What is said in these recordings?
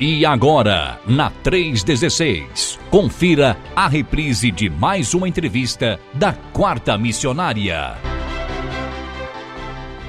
E agora, na 316, confira a reprise de mais uma entrevista da Quarta Missionária.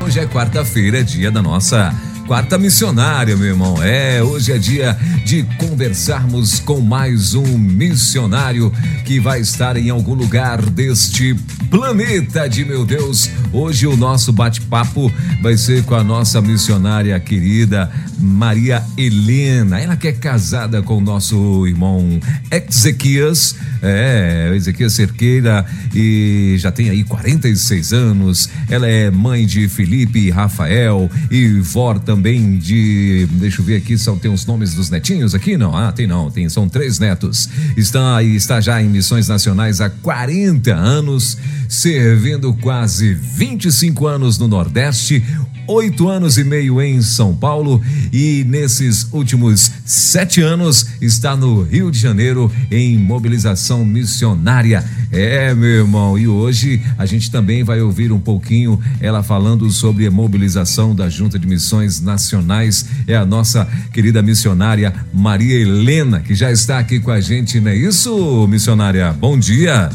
Hoje é quarta-feira, é dia da nossa quarta missionária, meu irmão. É, hoje é dia de conversarmos com mais um missionário que vai estar em algum lugar deste planeta de meu Deus. Hoje o nosso bate-papo vai ser com a nossa missionária querida Maria Helena. Ela que é casada com o nosso irmão Ezequias, é, Ezequias Cerqueira, e já tem aí 46 anos. Ela é mãe de Felipe e Rafael e vó também de. Deixa eu ver aqui, são, tem os nomes dos netinhos aqui? Não, ah, tem não, tem, são três netos. Está, está já em missões nacionais há 40 anos, servindo quase 25 anos no Nordeste oito anos e meio em São Paulo e nesses últimos sete anos está no Rio de Janeiro em mobilização missionária. É, meu irmão, e hoje a gente também vai ouvir um pouquinho ela falando sobre a mobilização da Junta de Missões Nacionais. É a nossa querida missionária Maria Helena, que já está aqui com a gente, não é isso, missionária? Bom dia.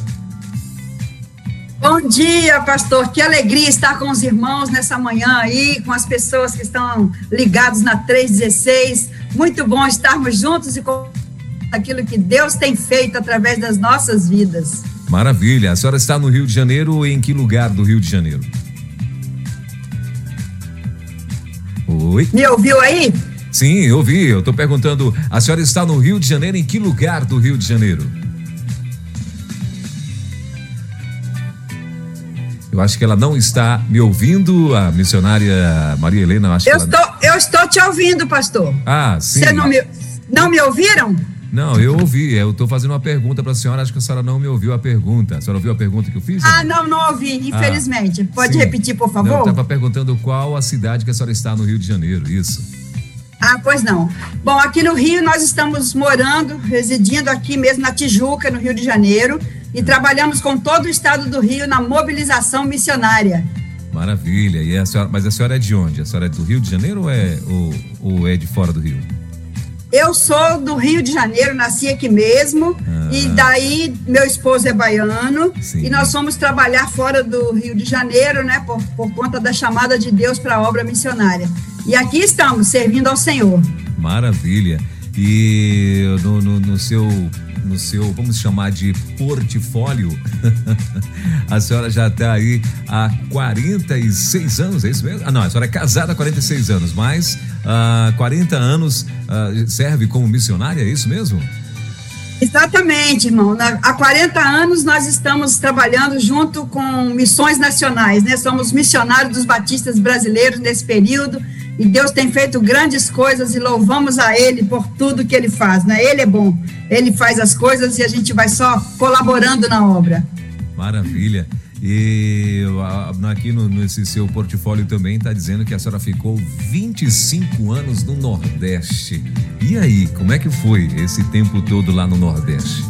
Bom dia, pastor. Que alegria estar com os irmãos nessa manhã aí, com as pessoas que estão ligados na 316. Muito bom estarmos juntos e com aquilo que Deus tem feito através das nossas vidas. Maravilha. A senhora está no Rio de Janeiro, em que lugar do Rio de Janeiro? Oi? Me ouviu aí? Sim, ouvi. Eu estou perguntando, a senhora está no Rio de Janeiro, em que lugar do Rio de Janeiro? Eu acho que ela não está me ouvindo, a missionária Maria Helena. Eu, acho eu, que estou, eu estou te ouvindo, pastor. Ah, sim. Você não me, não me ouviram? Não, eu ouvi. Eu estou fazendo uma pergunta para a senhora. Acho que a senhora não me ouviu a pergunta. A senhora ouviu a pergunta que eu fiz? Ah, não, não ouvi, infelizmente. Ah, Pode sim. repetir, por favor? Não, eu estava perguntando qual a cidade que a senhora está no Rio de Janeiro. Isso. Ah, pois não. Bom, aqui no Rio nós estamos morando, residindo aqui mesmo na Tijuca, no Rio de Janeiro e trabalhamos com todo o estado do Rio na mobilização missionária. Maravilha. E a senhora, mas a senhora é de onde? A senhora é do Rio de Janeiro ou é, ou, ou é de fora do Rio? Eu sou do Rio de Janeiro, nasci aqui mesmo, ah. e daí meu esposo é baiano, Sim. e nós fomos trabalhar fora do Rio de Janeiro, né, por, por conta da chamada de Deus para a obra missionária. E aqui estamos, servindo ao Senhor. Maravilha. E no, no, no seu no seu, vamos chamar de portfólio, a senhora já está aí há 46 anos, é isso mesmo? Ah, não, a senhora é casada há 46 anos, mas uh, 40 anos uh, serve como missionária, é isso mesmo? Exatamente, irmão. Há 40 anos nós estamos trabalhando junto com missões nacionais, né? Somos missionários dos batistas brasileiros nesse período e Deus tem feito grandes coisas e louvamos a Ele por tudo que Ele faz, né? Ele é bom, Ele faz as coisas e a gente vai só colaborando na obra. Maravilha. E aqui no, nesse seu portfólio também está dizendo que a senhora ficou 25 anos no Nordeste. E aí, como é que foi esse tempo todo lá no Nordeste?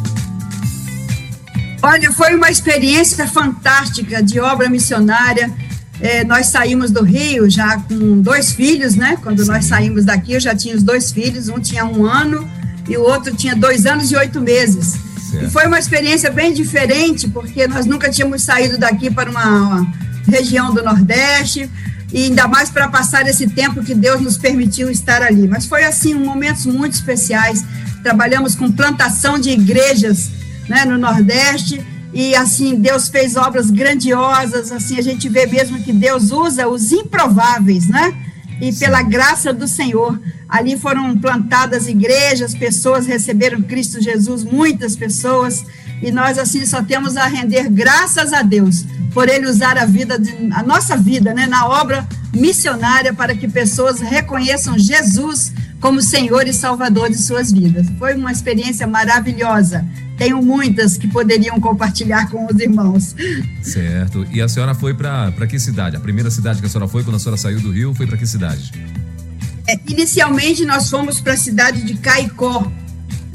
Olha, foi uma experiência fantástica de obra missionária é, nós saímos do Rio já com dois filhos, né? Quando Sim. nós saímos daqui, eu já tinha os dois filhos, um tinha um ano e o outro tinha dois anos e oito meses. Certo. E foi uma experiência bem diferente, porque nós nunca tínhamos saído daqui para uma região do Nordeste, e ainda mais para passar esse tempo que Deus nos permitiu estar ali. Mas foi assim, um momentos muito especiais. Trabalhamos com plantação de igrejas né, no Nordeste e assim Deus fez obras grandiosas, assim a gente vê mesmo que Deus usa os improváveis, né? E pela graça do Senhor, ali foram plantadas igrejas, pessoas receberam Cristo Jesus, muitas pessoas, e nós assim só temos a render graças a Deus por ele usar a vida de, a nossa vida, né, na obra missionária para que pessoas reconheçam Jesus como Senhor e Salvador de suas vidas. Foi uma experiência maravilhosa. Tenho muitas que poderiam compartilhar com os irmãos. Certo. E a senhora foi para que cidade? A primeira cidade que a senhora foi quando a senhora saiu do Rio foi para que cidade? É, inicialmente nós fomos para a cidade de Caicó.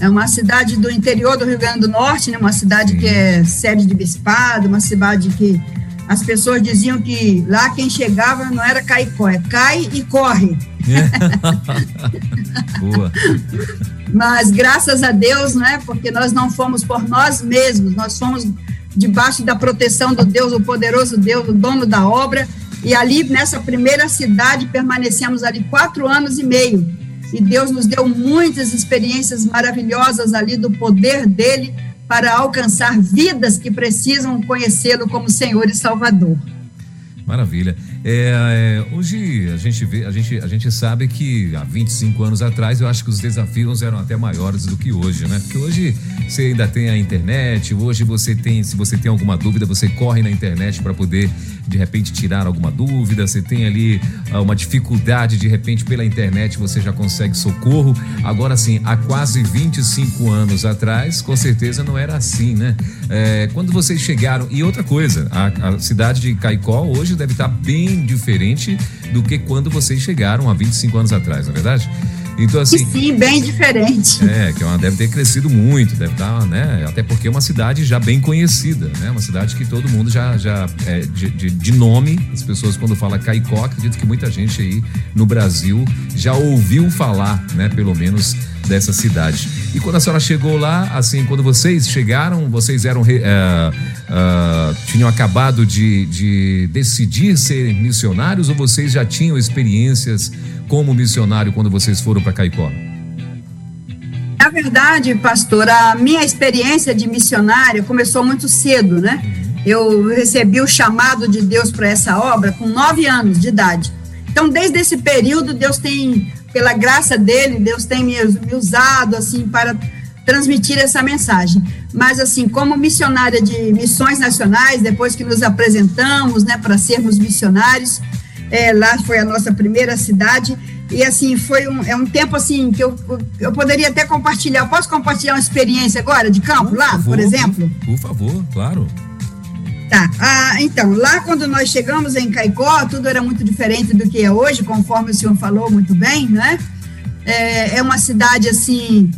É uma cidade do interior do Rio Grande do Norte, né? uma cidade Sim. que é sede de bispado, uma cidade que as pessoas diziam que lá quem chegava não era Caicó, é cai e corre. Boa. Mas graças a Deus, né? Porque nós não fomos por nós mesmos, nós fomos debaixo da proteção do Deus, o poderoso Deus, o dono da obra. E ali, nessa primeira cidade, permanecemos ali quatro anos e meio. E Deus nos deu muitas experiências maravilhosas ali do poder dele para alcançar vidas que precisam conhecê-lo como Senhor e Salvador. Maravilha. É, é, hoje a gente vê, a gente, a gente sabe que há 25 anos atrás eu acho que os desafios eram até maiores do que hoje, né? Porque hoje você ainda tem a internet, hoje você tem, se você tem alguma dúvida, você corre na internet para poder de repente tirar alguma dúvida, você tem ali uh, uma dificuldade, de repente pela internet você já consegue socorro. Agora sim, há quase 25 anos atrás, com certeza não era assim, né? É, quando vocês chegaram, e outra coisa, a, a cidade de Caicó hoje deve estar bem bem diferente do que quando vocês chegaram há 25 anos atrás, não é verdade? Então, assim. Sim, bem diferente. É, que ela deve ter crescido muito, deve estar, né? Até porque é uma cidade já bem conhecida, né? Uma cidade que todo mundo já, já é, de, de, de, nome, as pessoas quando falam Caicó, acredito que muita gente aí no Brasil já ouviu falar, né? Pelo menos dessa cidade. E quando a senhora chegou lá, assim, quando vocês chegaram, vocês eram. É, é, tinham acabado de, de decidir ser missionários ou vocês já tinham experiências como missionário quando vocês foram para Caicó? Na verdade, pastor, a minha experiência de missionário começou muito cedo, né? Eu recebi o chamado de Deus para essa obra com nove anos de idade. Então, desde esse período, Deus tem pela graça dele, Deus tem me, me usado assim para transmitir essa mensagem. Mas assim, como missionária de missões nacionais, depois que nos apresentamos, né, para sermos missionários, é, lá foi a nossa primeira cidade e assim foi um, é um tempo assim que eu, eu poderia até compartilhar. Posso compartilhar uma experiência agora de campo por lá, favor, por exemplo? Por favor, claro. Tá. Ah, então, lá quando nós chegamos em Caicó, tudo era muito diferente do que é hoje, conforme o senhor falou muito bem, né? É, é uma cidade assim,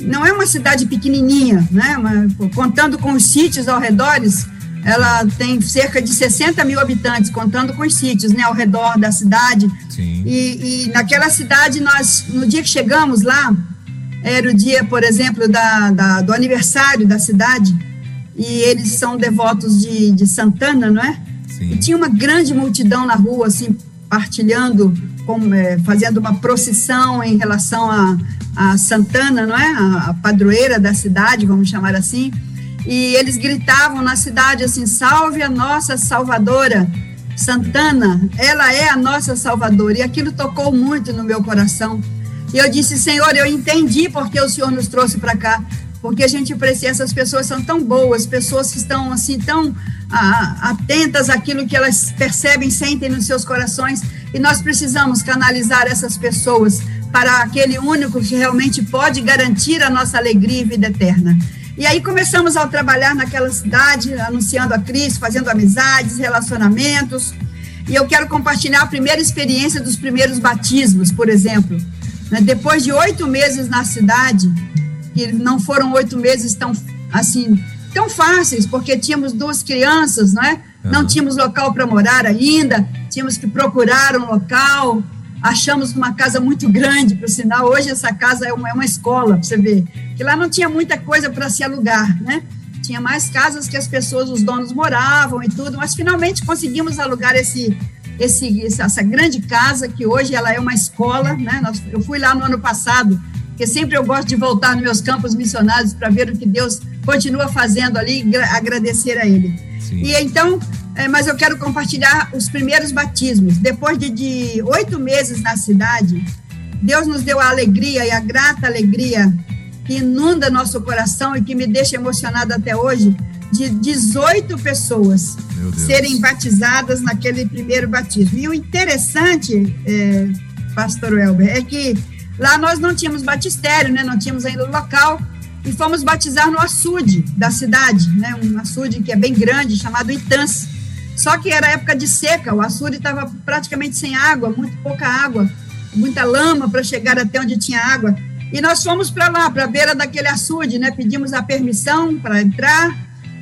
não é uma cidade pequenininha, né? Mas, contando com os sítios ao redor, ela tem cerca de 60 mil habitantes, contando com os sítios, né, ao redor da cidade. Sim. E, e naquela cidade, nós, no dia que chegamos lá, era o dia, por exemplo, da, da do aniversário da cidade, e eles são devotos de, de Santana, não é? Sim. E tinha uma grande multidão na rua, assim, partilhando, com, é, fazendo uma procissão em relação a, a Santana, não é? A, a, padroeira da cidade, vamos chamar assim. E eles gritavam na cidade assim: salve a nossa salvadora. Santana, ela é a nossa salvadora. E aquilo tocou muito no meu coração. E eu disse: Senhor, eu entendi porque o Senhor nos trouxe para cá porque a gente precisa, essas pessoas são tão boas, pessoas que estão assim tão atentas àquilo que elas percebem, sentem nos seus corações, e nós precisamos canalizar essas pessoas para aquele único que realmente pode garantir a nossa alegria e vida eterna. E aí começamos a trabalhar naquela cidade, anunciando a Cristo, fazendo amizades, relacionamentos. E eu quero compartilhar a primeira experiência dos primeiros batismos, por exemplo. Né, depois de oito meses na cidade, que não foram oito meses tão, assim, tão fáceis, porque tínhamos duas crianças, não é? Uhum. Não tínhamos local para morar ainda, tínhamos que procurar um local, achamos uma casa muito grande, por sinal, hoje essa casa é uma, é uma escola, para você ver, que lá não tinha muita coisa para se alugar, né? Tinha mais casas que as pessoas, os donos moravam e tudo, mas finalmente conseguimos alugar esse, esse, essa grande casa, que hoje ela é uma escola, né? Eu fui lá no ano passado, porque sempre eu gosto de voltar nos meus campos missionários para ver o que Deus continua fazendo ali e agradecer a Ele. Sim. E então, é, mas eu quero compartilhar os primeiros batismos. Depois de, oito meses na cidade, Deus nos deu a alegria e a grata alegria que inunda nosso coração e que me deixa emocionado até hoje, de 18 pessoas serem batizadas naquele primeiro batismo. E o interessante, é, pastor Welber, é que Lá nós não tínhamos batistério, né? Não tínhamos ainda o local e fomos batizar no açude da cidade, né? Um açude que é bem grande, chamado Itãs. Só que era época de seca, o açude estava praticamente sem água, muito pouca água, muita lama para chegar até onde tinha água. E nós fomos para lá, para a beira daquele açude, né? Pedimos a permissão para entrar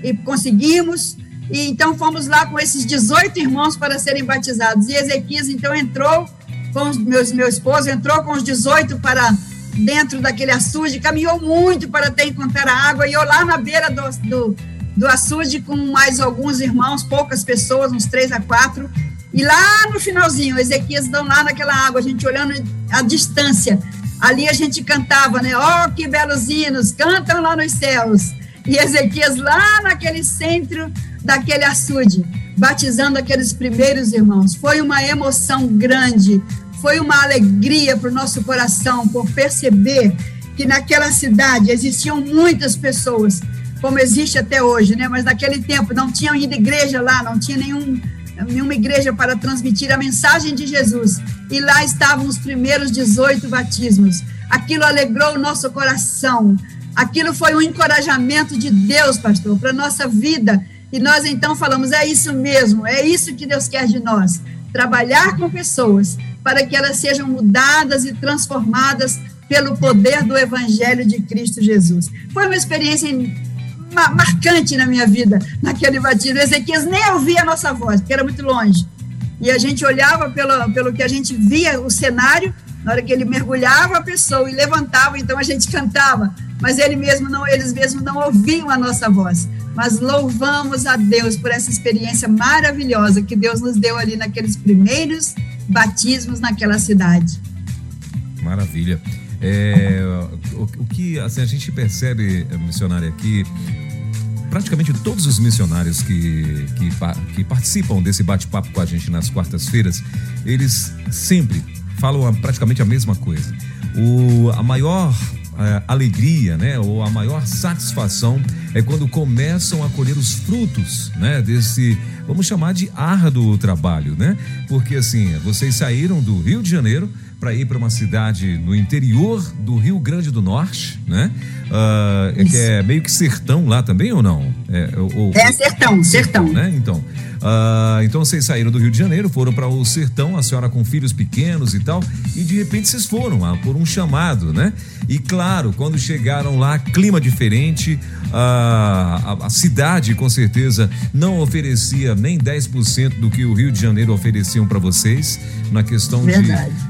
e conseguimos. E então fomos lá com esses 18 irmãos para serem batizados. E Ezequias então entrou com meus, meu esposo, entrou com os 18 para dentro daquele açude, caminhou muito para até encontrar a água, e eu lá na beira do, do, do açude com mais alguns irmãos, poucas pessoas, uns três a quatro, e lá no finalzinho, Ezequias dão lá naquela água, a gente olhando a distância, ali a gente cantava, né? Oh, que belos hinos, cantam lá nos céus. E Ezequias lá naquele centro daquele açude, batizando aqueles primeiros irmãos. Foi uma emoção grande, foi uma alegria para o nosso coração por perceber que naquela cidade existiam muitas pessoas, como existe até hoje, né? Mas naquele tempo não tinha ido igreja lá, não tinha nenhum, nenhuma igreja para transmitir a mensagem de Jesus. E lá estavam os primeiros 18 batismos. Aquilo alegrou o nosso coração. Aquilo foi um encorajamento de Deus, pastor, para a nossa vida. E nós então falamos: é isso mesmo, é isso que Deus quer de nós. Trabalhar com pessoas para que elas sejam mudadas e transformadas pelo poder do Evangelho de Cristo Jesus. Foi uma experiência marcante na minha vida, naquele batismo. Ezequias nem ouvia a nossa voz, porque era muito longe. E a gente olhava pelo, pelo que a gente via, o cenário, na hora que ele mergulhava a pessoa e levantava, então a gente cantava, mas ele mesmo não, eles mesmos não ouviam a nossa voz. Mas louvamos a Deus por essa experiência maravilhosa que Deus nos deu ali naqueles primeiros batismos naquela cidade. Maravilha. É, o, o, que assim, a gente percebe, missionária, aqui praticamente todos os missionários que, que, que participam desse bate-papo com a gente nas quartas-feiras, eles sempre falam praticamente a mesma coisa. O, a maior a alegria, né, ou a maior satisfação é quando começam a colher os frutos, né, desse, vamos chamar de árduo trabalho, né? Porque assim, vocês saíram do Rio de Janeiro para ir para uma cidade no interior do Rio Grande do Norte, né? Uh, é, que é meio que sertão lá também ou não? É, ou, é sertão, sertão. Né? Então, uh, então vocês saíram do Rio de Janeiro, foram para o sertão, a senhora com filhos pequenos e tal, e de repente vocês foram uh, por um chamado, né? E claro, quando chegaram lá, clima diferente, a, a, cidade com certeza não oferecia nem 10% do que o Rio de Janeiro ofereciam para vocês, na questão de,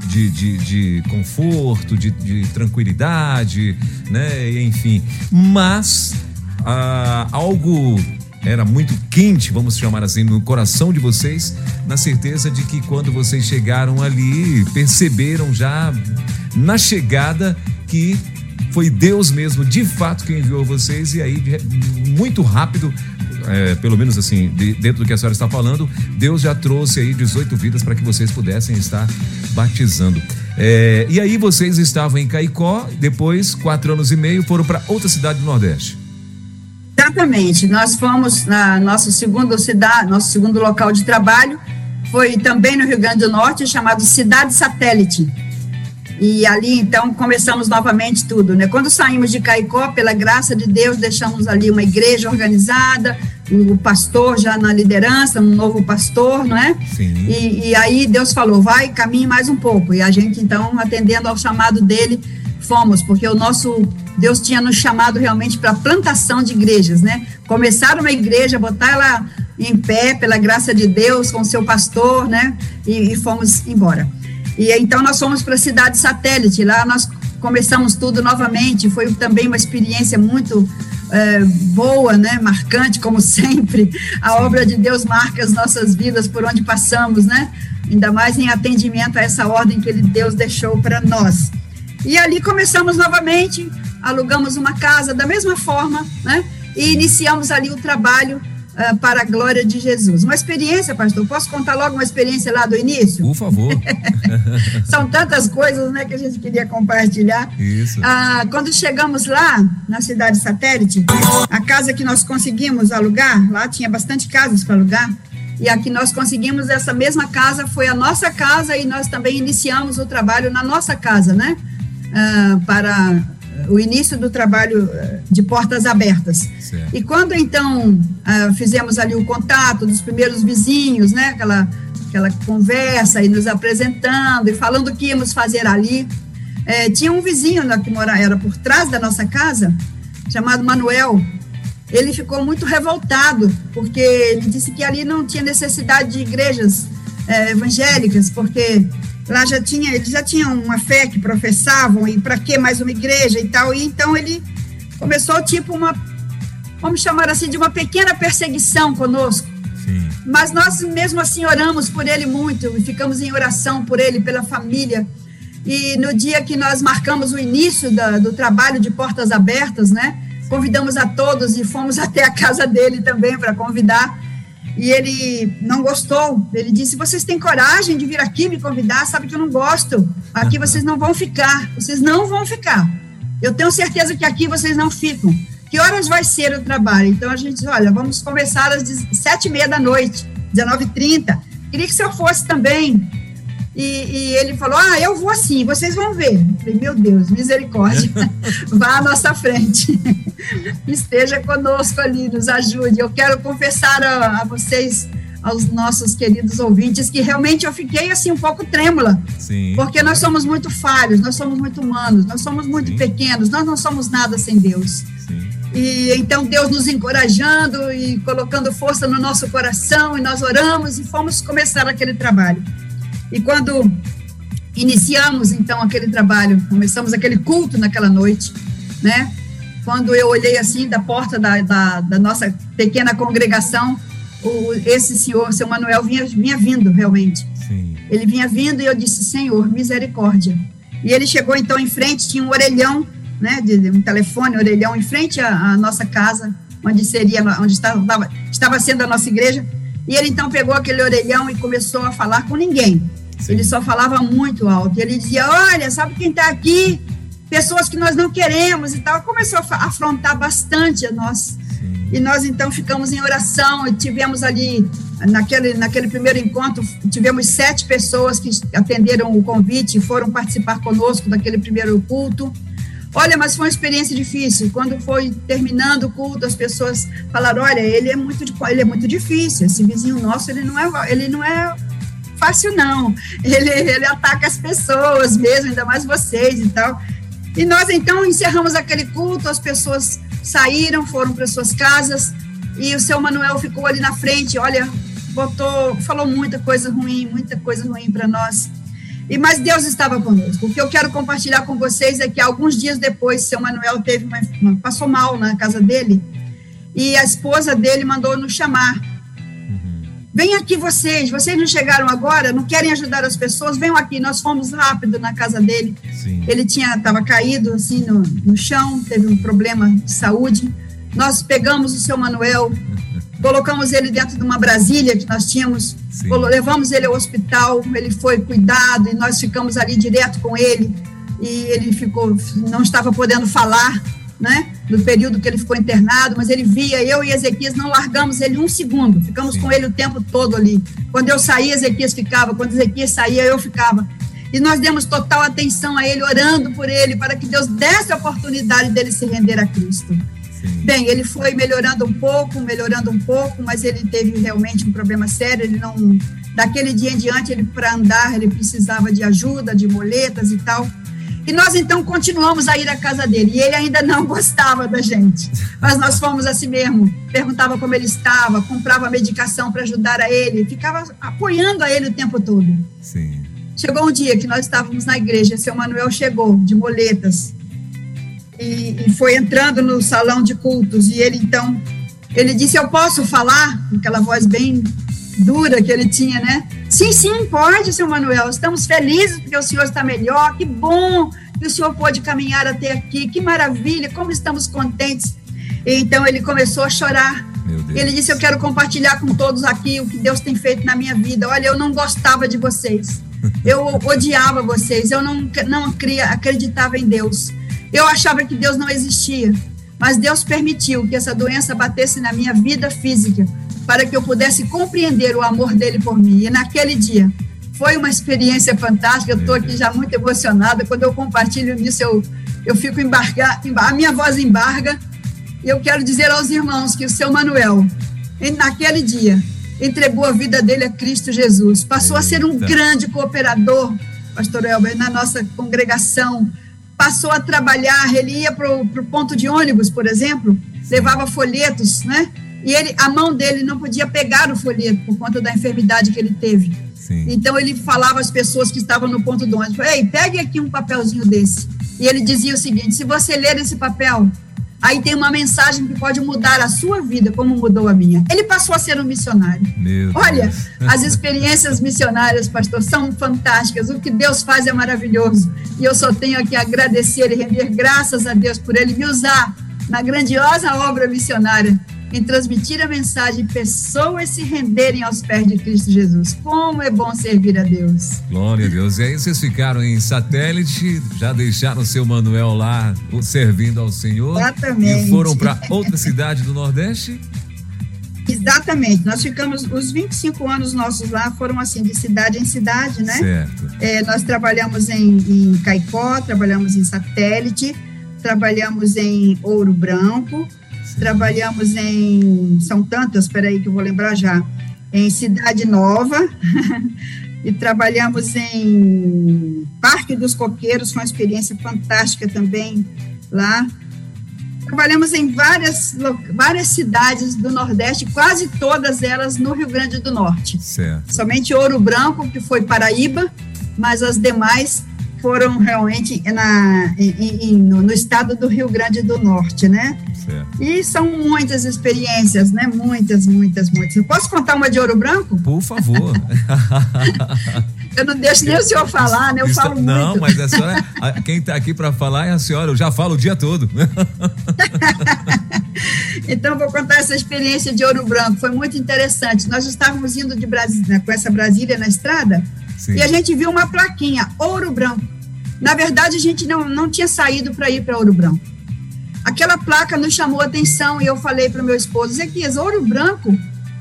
de, de, de, conforto, de, de tranquilidade, né? Enfim. Mas ah, algo era muito quente, vamos chamar assim, no coração de vocês, na certeza de que quando vocês chegaram ali, perceberam já na chegada que foi Deus mesmo, de fato, que enviou vocês, e aí, muito rápido, é, pelo menos assim, de, dentro do que a senhora está falando, Deus já trouxe aí 18 vidas para que vocês pudessem estar batizando. É, e aí vocês estavam em Caicó, depois, quatro anos e meio, foram para outra cidade do Nordeste. Exatamente. Nós fomos na nossa segunda cidade, nosso segundo local de trabalho, foi também no Rio Grande do Norte, chamado Cidade Satélite. E ali, então, começamos novamente tudo, né? Quando saímos de Caicó, pela graça de Deus, deixamos ali uma igreja organizada, o pastor já na liderança, um novo pastor, não é? Sim. E, e aí Deus falou, vai, caminhe mais um pouco. E a gente, então, atendendo ao chamado dele, fomos, porque o nosso Deus tinha nos chamado realmente para plantação de igrejas, né? Começar uma igreja, botar ela em pé, pela graça de Deus, com seu pastor, né? E, e fomos embora. E então nós fomos para a cidade satélite, lá nós começamos tudo novamente, foi também uma experiência muito é, boa, né, marcante, como sempre, a obra de Deus marca as nossas vidas por onde passamos, né, ainda mais em atendimento a essa ordem que ele, Deus deixou para nós. E ali começamos novamente, alugamos uma casa da mesma forma, né, e iniciamos ali o trabalho uh, para a glória de Jesus. Uma experiência, pastor, posso contar logo uma experiência lá do início? Por favor. São tantas coisas né, que a gente queria compartilhar. Isso. Uh, quando chegamos lá, na cidade satélite, a casa que nós conseguimos alugar, lá tinha bastante casas para alugar, e aqui nós conseguimos essa mesma casa, foi a nossa casa e nós também iniciamos o trabalho na nossa casa, né? Uh, para o início do trabalho eh, de portas abertas. Certo. E quando então uh, fizemos ali o contato dos primeiros vizinhos, né, aquela, aquela conversa e nos apresentando e falando o que íamos fazer ali, é, tinha um vizinho lá que morava, era por trás da nossa casa, chamado Manuel. Ele ficou muito revoltado, porque ele disse que ali não tinha necessidade de igrejas é, evangélicas, porque lá já tinha, eles já tinham uma fé que professavam, e para que mais uma igreja e tal, e então ele começou tipo uma, vamos chamar assim, de uma pequena perseguição conosco. Sim. Mas nós mesmo assim oramos por ele muito, e ficamos em oração por ele, pela família, e no dia que nós marcamos o início da, do trabalho de portas abertas, né, convidamos a todos e fomos até a casa dele também para convidar, e ele não gostou. Ele disse: Vocês têm coragem de vir aqui me convidar? Sabe que eu não gosto. Aqui vocês não vão ficar. Vocês não vão ficar. Eu tenho certeza que aqui vocês não ficam. Que horas vai ser o trabalho? Então a gente diz: Olha, vamos conversar às sete e meia da noite, 19h30. Queria que o senhor fosse também. E, e, ele falou: Ah, eu vou sim, vocês vão ver. Eu falei: Meu Deus, misericórdia, vá à nossa frente, esteja conosco ali, nos ajude. Eu quero confessar a, a, vocês, aos nossos queridos ouvintes, que realmente eu fiquei assim um pouco trêmula, sim. porque nós somos muito falhos, nós somos muito humanos, nós somos muito sim. pequenos, nós não somos nada sem Deus. Sim. E então Deus nos encorajando e colocando força no nosso coração, e nós oramos e fomos começar aquele trabalho. E quando iniciamos então aquele trabalho, começamos aquele culto naquela noite, né? Quando eu olhei assim da porta da, da, da nossa pequena congregação, o, esse senhor, seu Manuel, vinha, vinha vindo realmente. Sim. Ele vinha vindo e eu disse: Senhor, misericórdia. E ele chegou então em frente, tinha um orelhão, né, de, um telefone, orelhão em frente à, à nossa casa, onde seria, onde estava, estava sendo a nossa igreja. E ele então pegou aquele orelhão e começou a falar com ninguém. Sim. Ele só falava muito alto. Ele dizia: Olha, sabe quem está aqui? Pessoas que nós não queremos e tal. Começou a afrontar bastante a nós. Sim. E nós então ficamos em oração e tivemos ali, naquele, naquele primeiro encontro, tivemos sete pessoas que atenderam o convite e foram participar conosco daquele primeiro culto. Olha, mas foi uma experiência difícil. Quando foi terminando o culto, as pessoas falaram: "Olha, ele é muito ele é muito difícil. Esse vizinho nosso, ele não é ele não é fácil, não. Ele, ele ataca as pessoas mesmo, ainda mais vocês e tal. E nós, então, encerramos aquele culto, as pessoas saíram, foram para suas casas, e o seu Manuel ficou ali na frente, olha, botou, falou muita coisa ruim, muita coisa ruim para nós. E mas Deus estava conosco. O que eu quero compartilhar com vocês é que alguns dias depois, seu Manuel teve uma passou mal na casa dele, e a esposa dele mandou nos chamar Vem aqui vocês, vocês não chegaram agora, não querem ajudar as pessoas, venham aqui. Nós fomos rápido na casa dele. Sim. Ele tinha estava caído assim no, no chão, teve um problema de saúde. Nós pegamos o seu Manuel, colocamos ele dentro de uma Brasília que nós tínhamos, levamos ele ao hospital, ele foi cuidado e nós ficamos ali direto com ele. E ele ficou, não estava podendo falar, né? No período que ele ficou internado, mas ele via, eu e Ezequias não largamos ele um segundo, ficamos Sim. com ele o tempo todo ali. Quando eu saía, Ezequias ficava, quando Ezequias saía, eu ficava. E nós demos total atenção a ele, orando por ele, para que Deus desse a oportunidade dele se render a Cristo. Sim. Bem, ele foi melhorando um pouco, melhorando um pouco, mas ele teve realmente um problema sério. Ele não, daquele dia em diante, ele para andar, ele precisava de ajuda, de moletas e tal. E nós então continuamos a ir à casa dele. E ele ainda não gostava da gente. Mas nós fomos assim mesmo. Perguntava como ele estava, comprava medicação para ajudar a ele, ficava apoiando a ele o tempo todo. Sim. Chegou um dia que nós estávamos na igreja, seu Manuel chegou de moletas e, e foi entrando no salão de cultos. E ele então, ele disse: Eu posso falar? Com aquela voz bem dura que ele tinha, né? Sim, sim, pode, seu Manuel. Estamos felizes porque o senhor está melhor. Que bom que o senhor pôde caminhar até aqui. Que maravilha, como estamos contentes. E então ele começou a chorar. Ele disse: Eu quero compartilhar com todos aqui o que Deus tem feito na minha vida. Olha, eu não gostava de vocês. Eu odiava vocês. Eu não, não acreditava em Deus. Eu achava que Deus não existia. Mas Deus permitiu que essa doença batesse na minha vida física para que eu pudesse compreender o amor dele por mim. E naquele dia foi uma experiência fantástica. Eu estou aqui já muito emocionada. Quando eu compartilho nisso, eu, eu fico embargar, a minha voz embarga. E eu quero dizer aos irmãos que o seu Manuel, naquele dia, entregou a vida dele a Cristo Jesus. Passou a ser um grande cooperador, Pastor Elber, na nossa congregação. Passou a trabalhar, ele ia para o ponto de ônibus, por exemplo, levava folhetos, né? E ele, a mão dele não podia pegar o folheto por conta da enfermidade que ele teve. Sim. Então ele falava às pessoas que estavam no ponto do ônibus: Ei, pegue aqui um papelzinho desse. E ele dizia o seguinte: se você ler esse papel, Aí tem uma mensagem que pode mudar a sua vida, como mudou a minha. Ele passou a ser um missionário. Meu Olha, Deus. as experiências missionárias, pastor, são fantásticas. O que Deus faz é maravilhoso. E eu só tenho que agradecer e render graças a Deus por ele me usar na grandiosa obra missionária em transmitir a mensagem pessoas se renderem aos pés de Cristo Jesus. Como é bom servir a Deus. Glória a Deus. E aí vocês ficaram em satélite, já deixaram seu Manuel lá servindo ao Senhor. Exatamente. E foram para outra cidade do Nordeste? Exatamente. Nós ficamos, os 25 anos nossos lá foram assim, de cidade em cidade, né? Certo. É, nós trabalhamos em, em Caicó, trabalhamos em satélite, trabalhamos em Ouro Branco, Trabalhamos em. São tantas, peraí, que eu vou lembrar já. Em Cidade Nova. e trabalhamos em Parque dos Coqueiros, foi uma experiência fantástica também lá. Trabalhamos em várias, várias cidades do Nordeste, quase todas elas no Rio Grande do Norte. Certo. Somente Ouro Branco, que foi Paraíba, mas as demais foram realmente na, em, em, no, no, estado do Rio Grande do Norte, né? Certo. E são muitas experiências, né? Muitas, muitas, muitas. Eu posso contar uma de Ouro Branco? Por favor. eu não deixo nem o senhor falar, né? Eu falo muito. Não, mas a senhora, quem está aqui para falar é a senhora, eu já falo o dia todo. então, vou contar essa experiência de Ouro Branco, foi muito interessante. Nós estávamos indo de Brasília, com essa Brasília na estrada, Sim. e a gente viu uma plaquinha, Ouro Branco. Na verdade, a gente não, não tinha saído para ir para Ouro Branco. Aquela placa nos chamou a atenção e eu falei para o meu esposo, Zequias, Ouro Branco?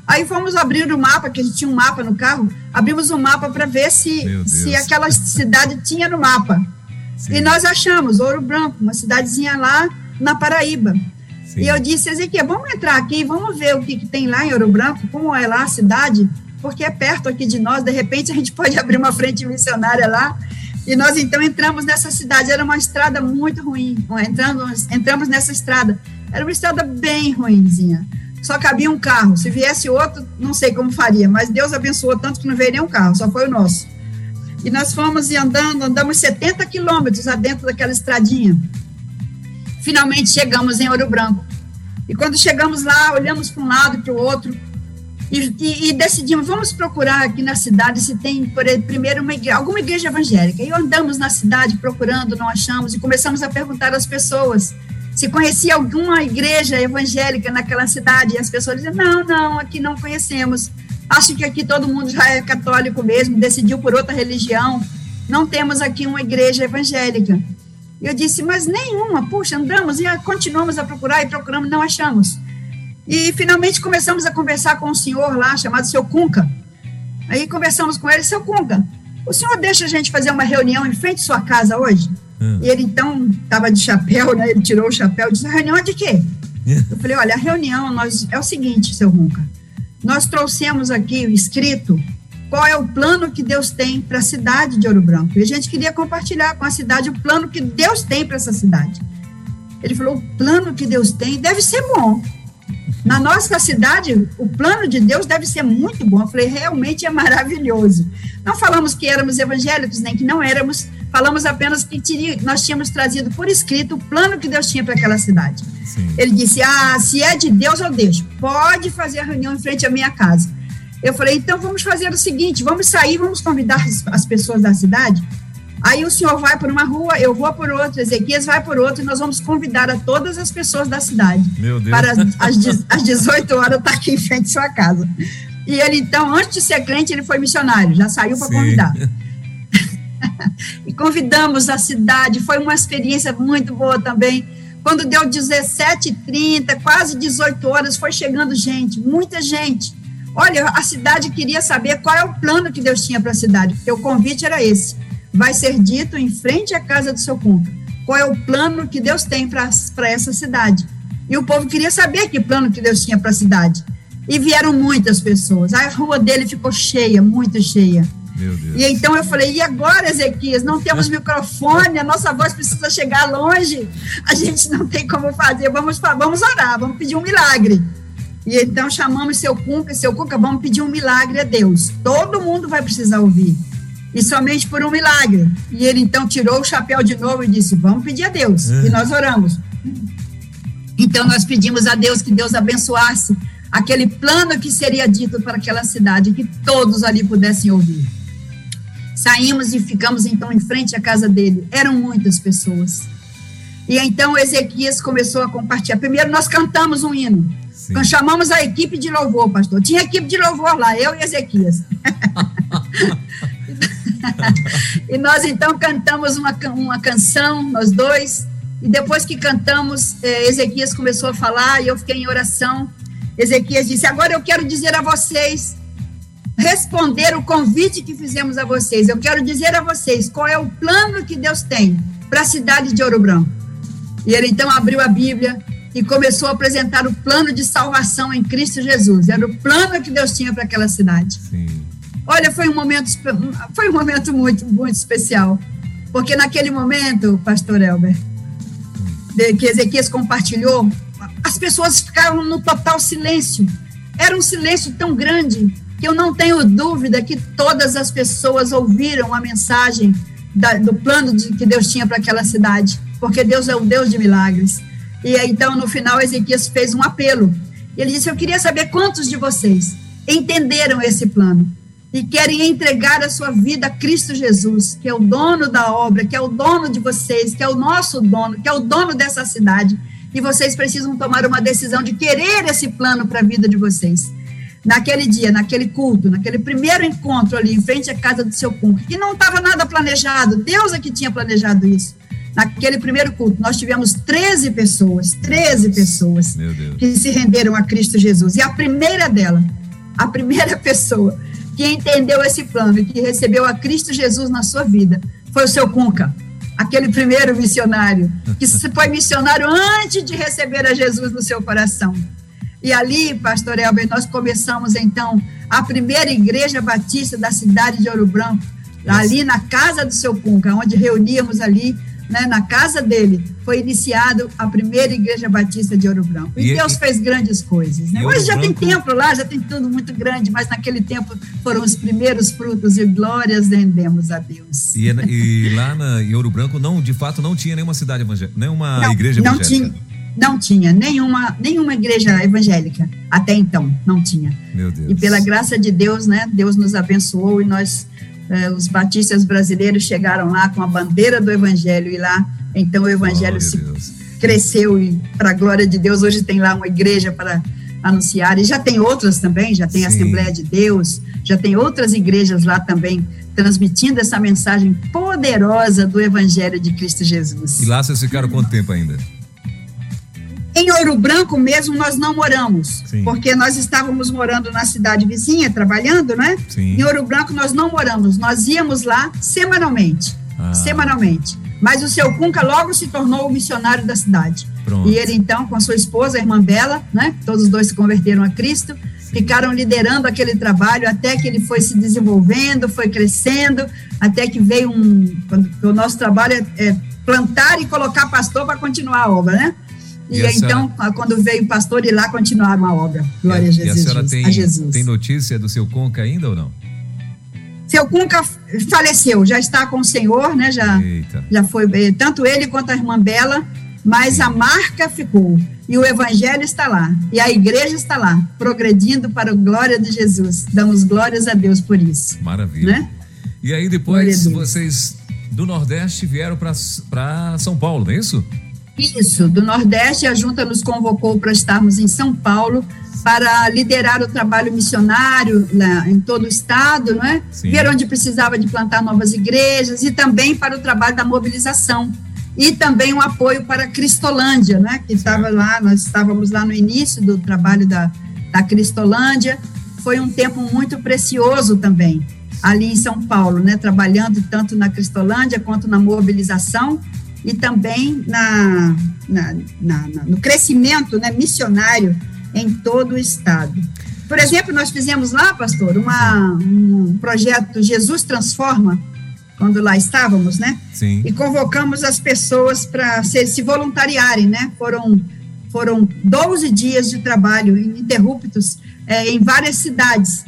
Aí fomos abrir o mapa, que a gente tinha um mapa no carro, abrimos o mapa para ver se, se aquela cidade tinha no mapa. Sim. E nós achamos Ouro Branco, uma cidadezinha lá na Paraíba. Sim. E eu disse, Ezequiel, vamos entrar aqui, vamos ver o que, que tem lá em Ouro Branco, como é lá a cidade, porque é perto aqui de nós, de repente a gente pode abrir uma frente missionária lá e nós então entramos nessa cidade, era uma estrada muito ruim. Entramos, entramos nessa estrada, era uma estrada bem ruimzinha. Só cabia um carro. Se viesse outro, não sei como faria, mas Deus abençoou tanto que não veio nenhum carro, só foi o nosso. E nós fomos e andando, andamos 70 quilômetros adentro daquela estradinha. Finalmente chegamos em Ouro Branco. E quando chegamos lá, olhamos para um lado e para o outro, e, e, e, decidimos, vamos procurar aqui na cidade se tem, por, primeiro, uma igreja, alguma igreja evangélica. E andamos na cidade procurando, não achamos, e começamos a perguntar às pessoas se conhecia alguma igreja evangélica naquela cidade. E as pessoas diziam, não, não, aqui não conhecemos. Acho que aqui todo mundo já é católico mesmo, decidiu por outra religião. Não temos aqui uma igreja evangélica. Eu disse, mas nenhuma, puxa, andamos e continuamos a procurar e procuramos, não achamos. E finalmente começamos a conversar com um senhor lá, chamado seu Cunca. Aí conversamos com ele, seu Cunca, o senhor deixa a gente fazer uma reunião em frente à sua casa hoje? Hum. E ele então estava de chapéu, né? Ele tirou o chapéu e disse: reunião de quê? Eu falei: olha, a reunião nós, é o seguinte, seu Cunca. Nós trouxemos aqui escrito qual é o plano que Deus tem para a cidade de Ouro Branco. E a gente queria compartilhar com a cidade o plano que Deus tem para essa cidade. Ele falou: o plano que Deus tem deve ser bom. Na nossa cidade, o plano de Deus deve ser muito bom. Eu falei, realmente é maravilhoso. Não falamos que éramos evangélicos, nem que não éramos, falamos apenas que nós tínhamos trazido por escrito o plano que Deus tinha para aquela cidade. Sim. Ele disse: Ah, se é de Deus, eu deixo. Pode fazer a reunião em frente à minha casa. Eu falei: então vamos fazer o seguinte: vamos sair, vamos convidar as pessoas da cidade Aí o senhor vai por uma rua, eu vou por outra, Ezequias vai por outra, e nós vamos convidar a todas as pessoas da cidade. Para as, as 18 horas estar aqui em frente à sua casa. E ele, então, antes de ser crente, ele foi missionário, já saiu para convidar. e convidamos a cidade, foi uma experiência muito boa também. Quando deu 17h30, quase 18 horas, foi chegando gente, muita gente. Olha, a cidade queria saber qual é o plano que Deus tinha para a cidade, porque o convite era esse vai ser dito em frente à casa do seu cunca. Qual é o plano que Deus tem para essa cidade? E o povo queria saber que plano que Deus tinha para a cidade. E vieram muitas pessoas. A rua dele ficou cheia, muito cheia. E então eu falei: e agora, Ezequias? Não temos microfone, a nossa voz precisa chegar longe, a gente não tem como fazer. Vamos, vamos orar, vamos pedir um milagre. E então chamamos seu Cunca, seu Cunca, vamos pedir um milagre a Deus. Todo mundo vai precisar ouvir. E somente por um milagre. E ele então tirou o chapéu de novo e disse: Vamos pedir a Deus. É. E nós oramos. Então nós pedimos a Deus que Deus abençoasse aquele plano que seria dito para aquela cidade, que todos ali pudessem ouvir. Saímos e ficamos então em frente à casa dele. Eram muitas pessoas. E então Ezequias começou a compartilhar. Primeiro nós cantamos um hino. Sim. Chamamos a equipe de louvor, pastor. Tinha equipe de louvor lá, eu e Ezequias. e nós então cantamos uma, uma canção, nós dois. E depois que cantamos, eh, Ezequias começou a falar e eu fiquei em oração. Ezequias disse: Agora eu quero dizer a vocês, responder o convite que fizemos a vocês. Eu quero dizer a vocês qual é o plano que Deus tem para a cidade de Ouro Branco. E ele então abriu a Bíblia e começou a apresentar o plano de salvação em Cristo Jesus. Era o plano que Deus tinha para aquela cidade. Sim. Olha, foi um momento, foi um momento muito, muito especial, porque naquele momento, Pastor Elber, que Ezequias compartilhou, as pessoas ficaram no total silêncio. Era um silêncio tão grande que eu não tenho dúvida que todas as pessoas ouviram a mensagem da, do plano de, que Deus tinha para aquela cidade, porque Deus é o Deus de milagres. E então, no final, Ezequias fez um apelo. Ele disse: Eu queria saber quantos de vocês entenderam esse plano e querem entregar a sua vida a Cristo Jesus, que é o dono da obra, que é o dono de vocês, que é o nosso dono, que é o dono dessa cidade. E vocês precisam tomar uma decisão de querer esse plano para a vida de vocês naquele dia, naquele culto, naquele primeiro encontro ali em frente à casa do seu cunho, que não estava nada planejado, Deus é que tinha planejado isso. Naquele primeiro culto, nós tivemos 13 pessoas, 13 pessoas que se renderam a Cristo Jesus. E a primeira dela, a primeira pessoa que entendeu esse plano e que recebeu a Cristo Jesus na sua vida, foi o seu Cunca, aquele primeiro missionário, que foi missionário antes de receber a Jesus no seu coração. E ali, pastor Elber, nós começamos então a primeira igreja batista da cidade de Ouro Branco, ali na casa do seu Punca, onde reuníamos ali, né, na casa dele, foi iniciado a primeira igreja batista de Ouro Branco. E, e Deus e, fez grandes coisas. Né? Hoje já Branco... tem templo lá, já tem tudo muito grande, mas naquele tempo foram os primeiros frutos e glórias rendemos a Deus. E, e lá na, em Ouro Branco, não, de fato, não tinha nenhuma cidade evangélica, nenhuma não, igreja evangélica. Não tinha não tinha nenhuma, nenhuma igreja evangélica até então, não tinha. Meu Deus. E pela graça de Deus, né, Deus nos abençoou e nós, eh, os batistas brasileiros chegaram lá com a bandeira do evangelho e lá, então o evangelho se cresceu e para a glória de Deus, hoje tem lá uma igreja para anunciar e já tem outras também, já tem Sim. a Assembleia de Deus, já tem outras igrejas lá também transmitindo essa mensagem poderosa do evangelho de Cristo Jesus. E lá vocês ficaram quanto tempo ainda? Em Ouro Branco mesmo nós não moramos, Sim. porque nós estávamos morando na cidade vizinha, trabalhando, né? Sim. Em Ouro Branco nós não moramos, nós íamos lá semanalmente, ah. semanalmente. Mas o seu Cunca logo se tornou o missionário da cidade. Pronto. E ele então, com a sua esposa, a irmã Bela, né? Todos os dois se converteram a Cristo, ficaram liderando aquele trabalho até que ele foi se desenvolvendo, foi crescendo, até que veio um. o nosso trabalho é, é plantar e colocar pastor para continuar a obra, né? E, e então, senhora... quando veio o pastor, e lá continuaram a obra. Glória e, a, Jesus. E a senhora tem, a Jesus. tem notícia do seu Conca ainda ou não? Seu Cunca faleceu, já está com o Senhor, né? Já, já foi, eh, tanto ele quanto a irmã Bela, mas a marca ficou. E o evangelho está lá. E a igreja está lá, progredindo para a glória de Jesus. Damos glórias a Deus por isso. Maravilha. Né? E aí depois vocês do Nordeste vieram para São Paulo, não é isso? Isso, do Nordeste, a Junta nos convocou para estarmos em São Paulo para liderar o trabalho missionário né, em todo o estado, não é? Sim. Ver onde precisava de plantar novas igrejas e também para o trabalho da mobilização e também um apoio para a Cristolândia, né? Que estava lá, nós estávamos lá no início do trabalho da, da Cristolândia. Foi um tempo muito precioso também ali em São Paulo, né? Trabalhando tanto na Cristolândia quanto na mobilização e também na, na, na, no crescimento né, missionário em todo o estado. Por exemplo, nós fizemos lá, pastor, uma, um projeto Jesus Transforma, quando lá estávamos, né? Sim. E convocamos as pessoas para se, se voluntariarem, né? Foram Foram 12 dias de trabalho ininterruptos é, em várias cidades.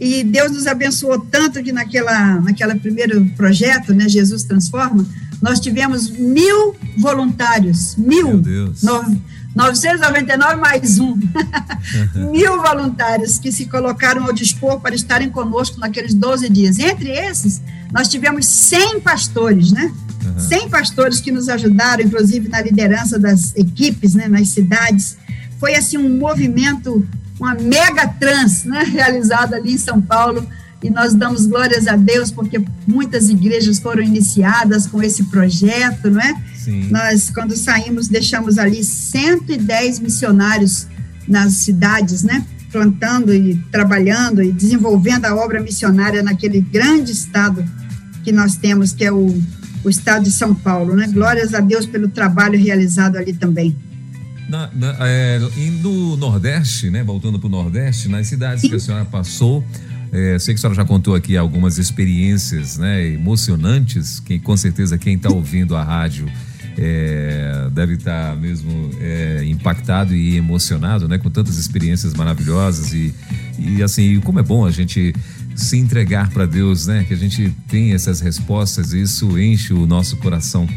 E Deus nos abençoou tanto que naquela, naquela primeiro projeto, né, Jesus Transforma, nós tivemos mil voluntários, mil, Meu Deus. No, 999 mais um, mil voluntários que se colocaram ao dispor para estarem conosco naqueles 12 dias. Entre esses, nós tivemos 100 pastores, né? Uhum. 100 pastores que nos ajudaram, inclusive na liderança das equipes, né, nas cidades. Foi assim um movimento, uma mega trans, né, realizado ali em São Paulo e nós damos glórias a Deus porque muitas igrejas foram iniciadas com esse projeto, não é? Sim. Nós, quando saímos, deixamos ali 110 missionários nas cidades, né? Plantando e trabalhando e desenvolvendo a obra missionária naquele grande estado que nós temos, que é o, o estado de São Paulo, né? Glórias a Deus pelo trabalho realizado ali também. Na, na, é, no Nordeste, né? Voltando para o Nordeste, nas cidades Sim. que a senhora passou, é, sei que a senhora já contou aqui algumas experiências né, emocionantes, que com certeza quem está ouvindo a rádio é, deve estar tá mesmo é, impactado e emocionado né, com tantas experiências maravilhosas e, e assim, como é bom a gente se entregar para Deus, né? Que a gente tem essas respostas, e isso enche o nosso coração.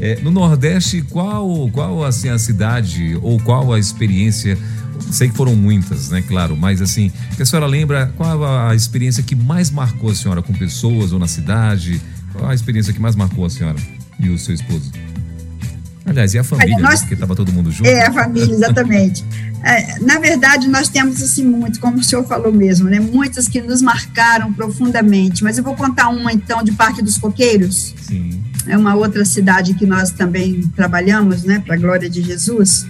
É, no Nordeste, qual, qual assim, a cidade ou qual a experiência Sei que foram muitas, né? Claro, mas assim, a senhora lembra qual a experiência que mais marcou a senhora com pessoas ou na cidade? Qual a experiência que mais marcou a senhora e o seu esposo? Aliás, e a família, nós, né? porque estava todo mundo junto. É, a família, exatamente. é, na verdade, nós temos assim muito, como o senhor falou mesmo, né? Muitas que nos marcaram profundamente. Mas eu vou contar uma então de Parque dos Coqueiros. Sim. É uma outra cidade que nós também trabalhamos, né? Para a glória de Jesus.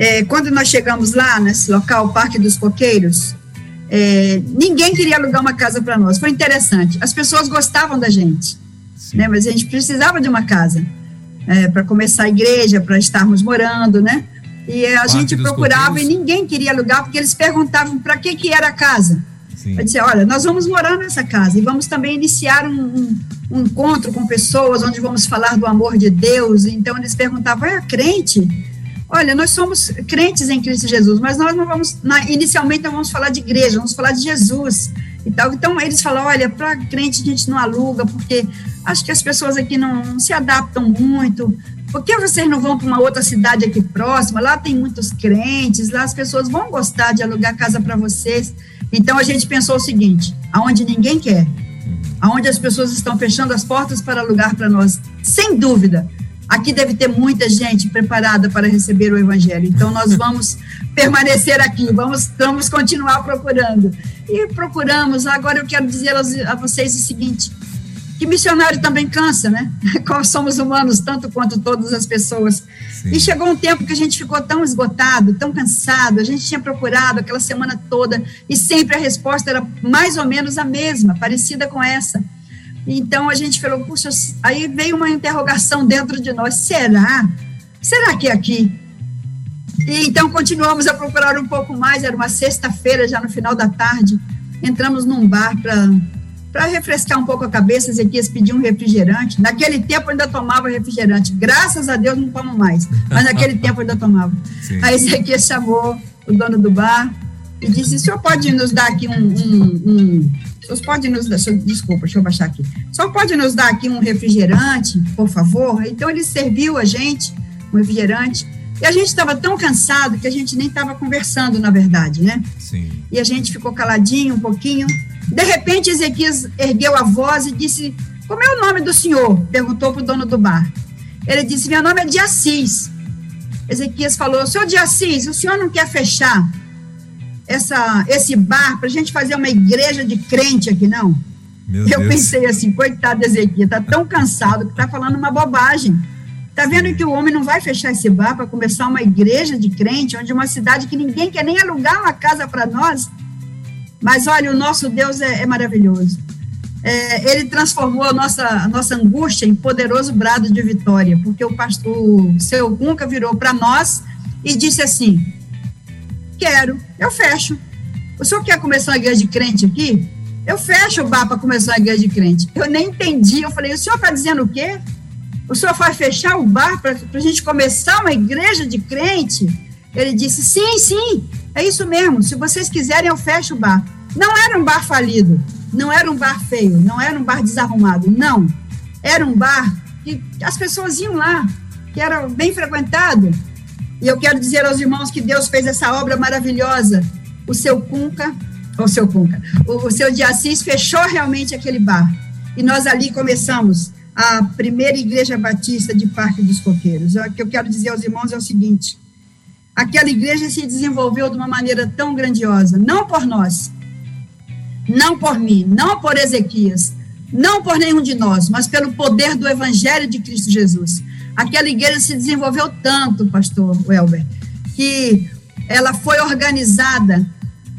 É, quando nós chegamos lá, nesse local, o Parque dos Coqueiros, é, ninguém queria alugar uma casa para nós. Foi interessante. As pessoas gostavam da gente, né? mas a gente precisava de uma casa é, para começar a igreja, para estarmos morando, né? E a Parque gente procurava Coqueiros. e ninguém queria alugar, porque eles perguntavam para que, que era a casa. Sim. Eu disse, olha, nós vamos morar nessa casa e vamos também iniciar um, um, um encontro com pessoas onde vamos falar do amor de Deus. Então eles perguntavam, é crente? Olha, nós somos crentes em Cristo Jesus, mas nós não vamos, na, inicialmente não vamos falar de igreja, vamos falar de Jesus e tal. Então eles falam, olha, para crente a gente não aluga, porque acho que as pessoas aqui não, não se adaptam muito. Por que vocês não vão para uma outra cidade aqui próxima? Lá tem muitos crentes, lá as pessoas vão gostar de alugar casa para vocês. Então a gente pensou o seguinte: aonde ninguém quer, aonde as pessoas estão fechando as portas para alugar para nós, sem dúvida, Aqui deve ter muita gente preparada para receber o Evangelho. Então, nós vamos permanecer aqui, vamos, vamos continuar procurando. E procuramos. Agora, eu quero dizer a vocês o seguinte: que missionário também cansa, né? Nós somos humanos, tanto quanto todas as pessoas. Sim. E chegou um tempo que a gente ficou tão esgotado, tão cansado, a gente tinha procurado aquela semana toda, e sempre a resposta era mais ou menos a mesma, parecida com essa. Então a gente falou, puxa, aí veio uma interrogação dentro de nós: será? Será que é aqui? E então continuamos a procurar um pouco mais. Era uma sexta-feira, já no final da tarde. Entramos num bar para refrescar um pouco a cabeça. Ezequias pediu um refrigerante. Naquele tempo ainda tomava refrigerante. Graças a Deus não tomo mais. Mas naquele tempo ainda tomava. Sim. Aí Ezequias chamou o dono do bar e disse: o senhor pode nos dar aqui um, um, um senhor pode nos dar, desculpa, deixa eu baixar aqui. Só pode nos dar aqui um refrigerante, por favor? Então ele serviu a gente um refrigerante. E a gente estava tão cansado que a gente nem estava conversando, na verdade, né? Sim. E a gente ficou caladinho um pouquinho. De repente, Ezequias ergueu a voz e disse: Como é o nome do senhor? Perguntou para o dono do bar. Ele disse: Meu nome é de Assis. Ezequias falou: Senhor de Assis, o senhor não quer fechar essa, esse bar para a gente fazer uma igreja de crente aqui, não? Meu eu Deus. pensei assim, coitado Ezequiel, tá tão cansado que tá falando uma bobagem. Tá vendo que o homem não vai fechar esse bar para começar uma igreja de crente, onde uma cidade que ninguém quer nem alugar uma casa para nós? Mas olha, o nosso Deus é, é maravilhoso. É, ele transformou a nossa, a nossa angústia em poderoso brado de vitória, porque o pastor o seu Cunca virou para nós e disse assim: Quero, eu fecho. O senhor quer começar uma igreja de crente aqui? Eu fecho o bar para começar uma igreja de crente. Eu nem entendi. Eu falei, o senhor está dizendo o quê? O senhor vai fechar o bar para a gente começar uma igreja de crente? Ele disse: sim, sim, é isso mesmo. Se vocês quiserem, eu fecho o bar. Não era um bar falido, não era um bar feio, não era um bar desarrumado, não. Era um bar que as pessoas iam lá, que era bem frequentado. E eu quero dizer aos irmãos que Deus fez essa obra maravilhosa. O seu Cunca, o seu Cunca, o, o seu de Assis fechou realmente aquele bar. E nós ali começamos a primeira igreja batista de Parque dos Coqueiros. O que eu quero dizer aos irmãos é o seguinte: aquela igreja se desenvolveu de uma maneira tão grandiosa, não por nós, não por mim, não por Ezequias, não por nenhum de nós, mas pelo poder do Evangelho de Cristo Jesus. Aquela igreja se desenvolveu tanto, pastor Welber, que ela foi organizada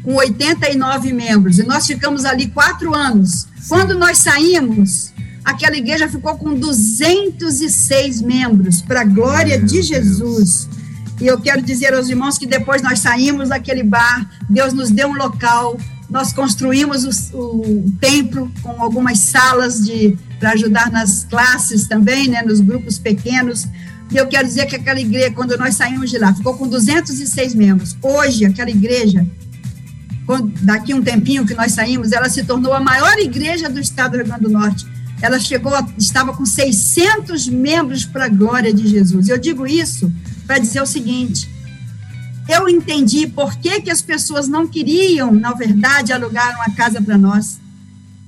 com 89 membros, e nós ficamos ali quatro anos. Quando nós saímos, aquela igreja ficou com 206 membros, para a glória Meu de Jesus. Deus. E eu quero dizer aos irmãos que depois nós saímos daquele bar, Deus nos deu um local, nós construímos o, o templo com algumas salas de para ajudar nas classes também, né, nos grupos pequenos. E eu quero dizer que aquela igreja, quando nós saímos de lá, ficou com 206 membros. Hoje, aquela igreja, daqui um tempinho que nós saímos, ela se tornou a maior igreja do estado do Rio Grande do Norte. Ela chegou, estava com 600 membros para a glória de Jesus. Eu digo isso para dizer o seguinte: eu entendi por que, que as pessoas não queriam, na verdade, alugar uma casa para nós.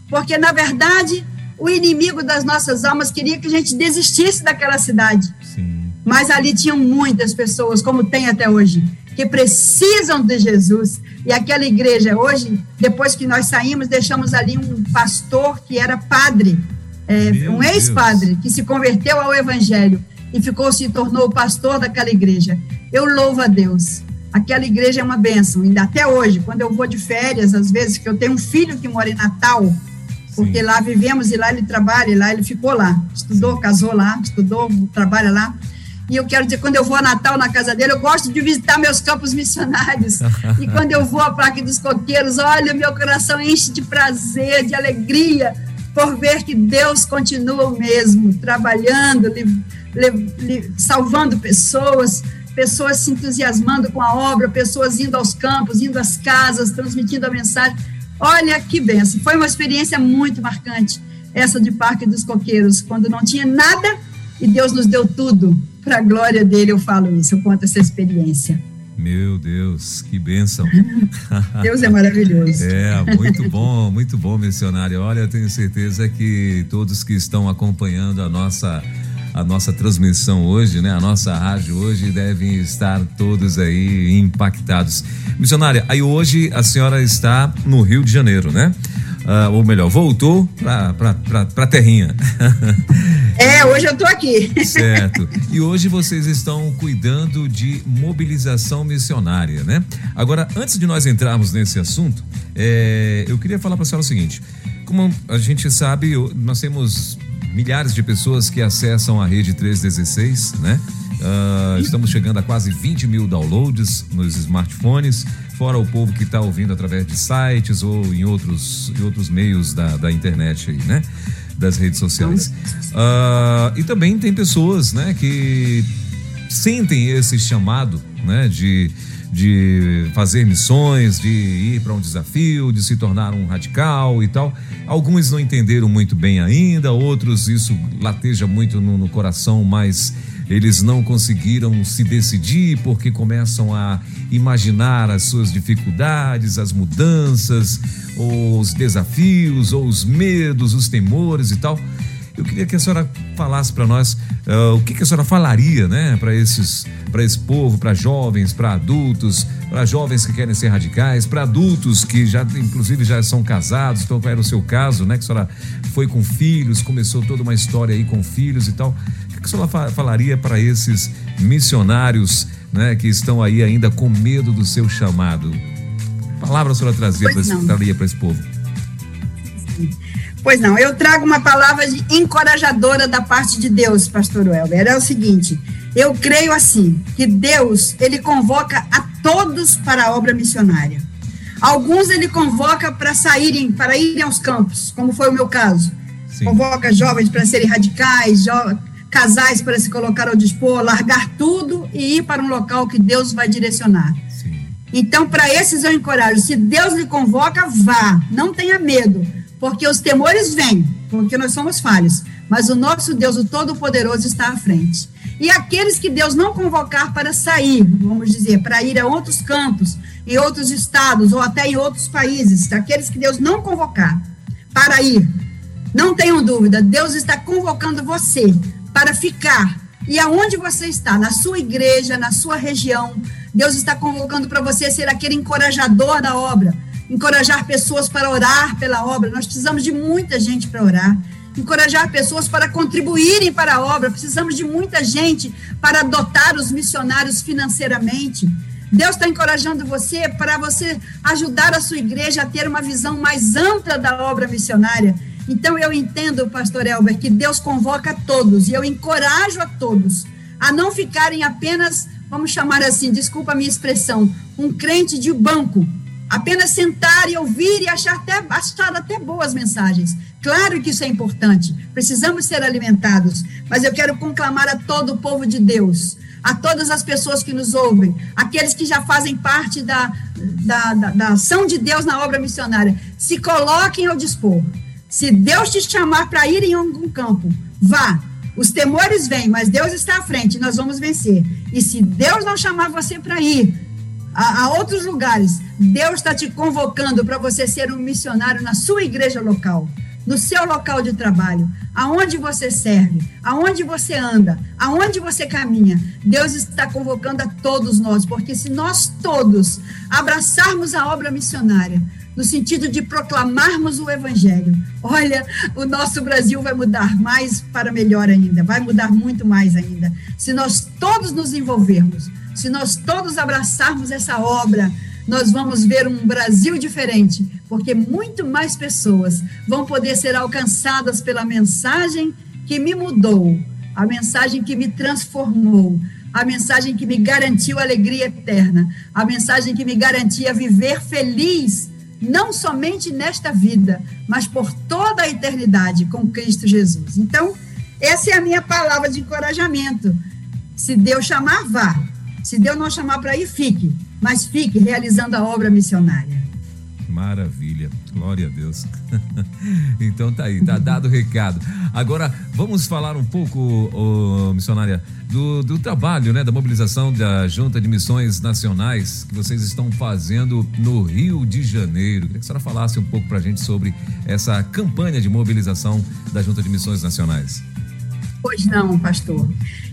Porque, na verdade, o inimigo das nossas almas queria que a gente desistisse daquela cidade. Sim. Mas ali tinham muitas pessoas, como tem até hoje, que precisam de Jesus. E aquela igreja, hoje, depois que nós saímos, deixamos ali um pastor que era padre, é, um ex-padre, que se converteu ao evangelho e ficou se tornou o pastor daquela igreja. Eu louvo a Deus. Aquela igreja é uma bênção, ainda até hoje, quando eu vou de férias, às vezes que eu tenho um filho que mora em Natal, porque Sim. lá vivemos e lá ele trabalha, e lá ele ficou lá, estudou, casou lá, estudou, trabalha lá. E eu quero dizer, quando eu vou a Natal na casa dele, eu gosto de visitar meus campos missionários. e quando eu vou à Parque dos Coqueiros, olha, meu coração enche de prazer, de alegria, por ver que Deus continua o mesmo, trabalhando, li, li, li, salvando pessoas, pessoas se entusiasmando com a obra, pessoas indo aos campos, indo às casas, transmitindo a mensagem. Olha que benção. Foi uma experiência muito marcante, essa de Parque dos Coqueiros, quando não tinha nada e Deus nos deu tudo. Para a glória dele, eu falo isso, eu conto essa experiência. Meu Deus, que bênção. Deus é maravilhoso. É, muito bom, muito bom, missionário. Olha, eu tenho certeza que todos que estão acompanhando a nossa a nossa transmissão hoje, né? A nossa rádio hoje devem estar todos aí impactados. Missionária, aí hoje a senhora está no Rio de Janeiro, né? Uh, ou melhor, voltou para a terrinha. É, hoje eu estou aqui. Certo. E hoje vocês estão cuidando de mobilização missionária, né? Agora, antes de nós entrarmos nesse assunto, é, eu queria falar para a senhora o seguinte: como a gente sabe, nós temos milhares de pessoas que acessam a rede 316, né? Uh, estamos chegando a quase 20 mil downloads nos smartphones, fora o povo que está ouvindo através de sites ou em outros, em outros meios da, da internet aí, né? Das redes sociais. Uh, e também tem pessoas, né, que sentem esse chamado, né, de de fazer missões, de ir para um desafio, de se tornar um radical e tal. Alguns não entenderam muito bem ainda, outros isso lateja muito no, no coração, mas eles não conseguiram se decidir porque começam a imaginar as suas dificuldades, as mudanças, os desafios, ou os medos, os temores e tal. Eu queria que a senhora falasse para nós uh, o que, que, a senhora falaria, né, para esses, para esse povo, para jovens, para adultos, para jovens que querem ser radicais, para adultos que já, inclusive, já são casados, então era o seu caso, né, que a senhora foi com filhos, começou toda uma história aí com filhos e tal. O que, que a senhora falaria para esses missionários, né, que estão aí ainda com medo do seu chamado? palavra a senhora trazia para esse povo? Pois não, eu trago uma palavra encorajadora da parte de Deus, pastor Welber. É o seguinte, eu creio assim, que Deus, ele convoca a todos para a obra missionária. Alguns ele convoca para saírem, para irem aos campos, como foi o meu caso. Sim. Convoca jovens para serem radicais, casais para se colocar ao dispor, largar tudo e ir para um local que Deus vai direcionar. Sim. Então, para esses eu encorajo, se Deus lhe convoca, vá, não tenha medo, porque os temores vêm, porque nós somos falhos, mas o nosso Deus, o Todo-Poderoso, está à frente. E aqueles que Deus não convocar para sair, vamos dizer, para ir a outros campos, em outros estados ou até em outros países, aqueles que Deus não convocar para ir, não tenham dúvida, Deus está convocando você para ficar. E aonde você está, na sua igreja, na sua região, Deus está convocando para você ser aquele encorajador da obra, encorajar pessoas para orar pela obra. Nós precisamos de muita gente para orar. Encorajar pessoas para contribuírem para a obra. Precisamos de muita gente para adotar os missionários financeiramente. Deus está encorajando você para você ajudar a sua igreja a ter uma visão mais ampla da obra missionária. Então eu entendo, pastor Elber, que Deus convoca a todos e eu encorajo a todos a não ficarem apenas, vamos chamar assim, desculpa a minha expressão, um crente de banco, apenas sentar e ouvir e achar até, achar até boas mensagens. Claro que isso é importante, precisamos ser alimentados, mas eu quero conclamar a todo o povo de Deus, a todas as pessoas que nos ouvem, aqueles que já fazem parte da, da, da, da ação de Deus na obra missionária, se coloquem ao dispor, se Deus te chamar para ir em algum campo, vá. Os temores vêm, mas Deus está à frente, nós vamos vencer. E se Deus não chamar você para ir a, a, outros lugares, Deus está te convocando para você ser um missionário na sua igreja local, no seu local de trabalho, aonde você serve, aonde você anda, aonde você caminha. Deus está convocando a todos nós, porque se nós todos abraçarmos a obra missionária, no sentido de proclamarmos o Evangelho. Olha, o nosso Brasil vai mudar mais para melhor ainda, vai mudar muito mais ainda. Se nós todos nos envolvermos, se nós todos abraçarmos essa obra, nós vamos ver um Brasil diferente, porque muito mais pessoas vão poder ser alcançadas pela mensagem que me mudou, a mensagem que me transformou, a mensagem que me garantiu alegria eterna, a mensagem que me garantia viver feliz não somente nesta vida, mas por toda a eternidade com Cristo Jesus. Então, essa é a minha palavra de encorajamento. Se Deus chamar, vá. Se Deus não chamar para ir, fique. Mas fique realizando a obra missionária. Maravilha, glória a Deus. então tá aí, tá dado o recado. Agora vamos falar um pouco, oh, missionária, do, do trabalho, né, da mobilização da Junta de Missões Nacionais que vocês estão fazendo no Rio de Janeiro. Queria que a senhora falasse um pouco para a gente sobre essa campanha de mobilização da Junta de Missões Nacionais. Pois não, pastor.